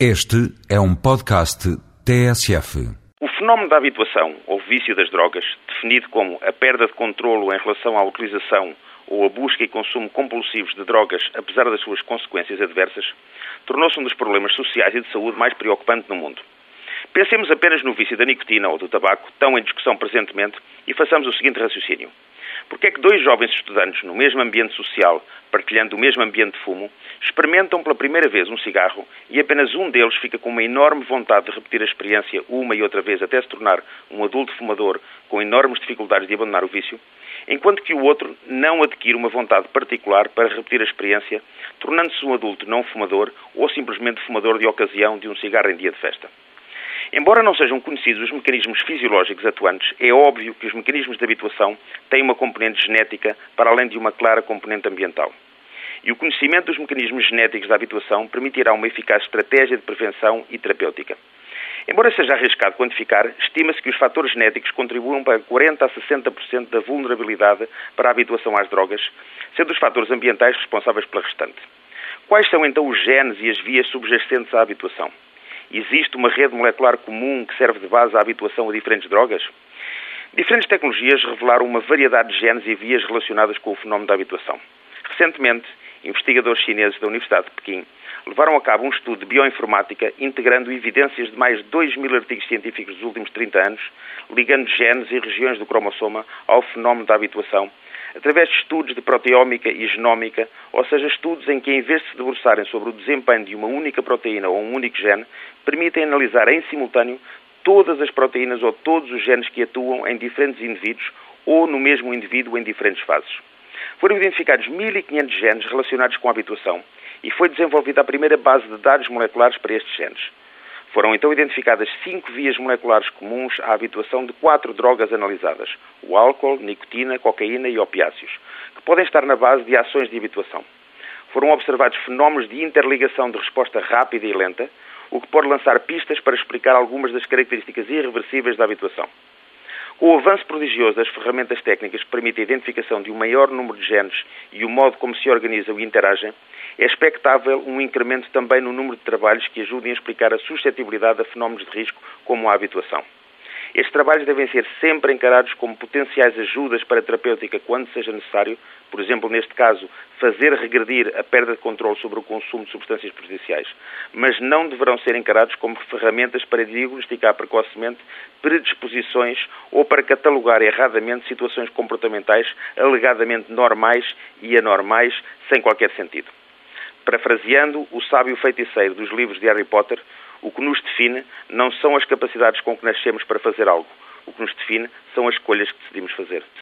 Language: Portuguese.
Este é um podcast TSF. O fenómeno da habituação, ou vício das drogas, definido como a perda de controlo em relação à utilização ou a busca e consumo compulsivos de drogas, apesar das suas consequências adversas, tornou-se um dos problemas sociais e de saúde mais preocupantes no mundo. Pensemos apenas no vício da nicotina ou do tabaco, tão em discussão presentemente, e façamos o seguinte raciocínio. Porque é que dois jovens estudantes, no mesmo ambiente social, partilhando o mesmo ambiente de fumo, experimentam pela primeira vez um cigarro e apenas um deles fica com uma enorme vontade de repetir a experiência uma e outra vez até se tornar um adulto fumador com enormes dificuldades de abandonar o vício, enquanto que o outro não adquire uma vontade particular para repetir a experiência, tornando-se um adulto não fumador ou simplesmente fumador de ocasião de um cigarro em dia de festa. Embora não sejam conhecidos os mecanismos fisiológicos atuantes, é óbvio que os mecanismos de habituação têm uma componente genética para além de uma clara componente ambiental. E o conhecimento dos mecanismos genéticos da habituação permitirá uma eficaz estratégia de prevenção e terapêutica. Embora seja arriscado quantificar, estima-se que os fatores genéticos contribuam para 40 a 60% da vulnerabilidade para a habituação às drogas, sendo os fatores ambientais responsáveis pela restante. Quais são então os genes e as vias subjacentes à habituação? Existe uma rede molecular comum que serve de base à habituação a diferentes drogas? Diferentes tecnologias revelaram uma variedade de genes e vias relacionadas com o fenómeno da habituação. Recentemente, investigadores chineses da Universidade de Pequim levaram a cabo um estudo de bioinformática integrando evidências de mais de 2 mil artigos científicos dos últimos 30 anos, ligando genes e regiões do cromossoma ao fenómeno da habituação através de estudos de proteómica e genómica, ou seja, estudos em que, em vez de se debruçarem sobre o desempenho de uma única proteína ou um único gene, permitem analisar em simultâneo todas as proteínas ou todos os genes que atuam em diferentes indivíduos ou no mesmo indivíduo em diferentes fases. Foram identificados 1.500 genes relacionados com a habituação e foi desenvolvida a primeira base de dados moleculares para estes genes. Foram então identificadas cinco vias moleculares comuns à habituação de quatro drogas analisadas: o álcool, nicotina, cocaína e opiáceos, que podem estar na base de ações de habituação. Foram observados fenómenos de interligação de resposta rápida e lenta, o que pode lançar pistas para explicar algumas das características irreversíveis da habituação. Com o avanço prodigioso das ferramentas técnicas que permitem a identificação de um maior número de genes e o modo como se organizam e interagem, é expectável um incremento também no número de trabalhos que ajudem a explicar a suscetibilidade a fenómenos de risco como a habituação. Estes trabalhos devem ser sempre encarados como potenciais ajudas para a terapêutica quando seja necessário, por exemplo, neste caso, fazer regredir a perda de controle sobre o consumo de substâncias prejudiciais, mas não deverão ser encarados como ferramentas para diagnosticar precocemente predisposições ou para catalogar erradamente situações comportamentais alegadamente normais e anormais sem qualquer sentido. Parafraseando o sábio feiticeiro dos livros de Harry Potter, o que nos define não são as capacidades com que nascemos para fazer algo. O que nos define são as escolhas que decidimos fazer.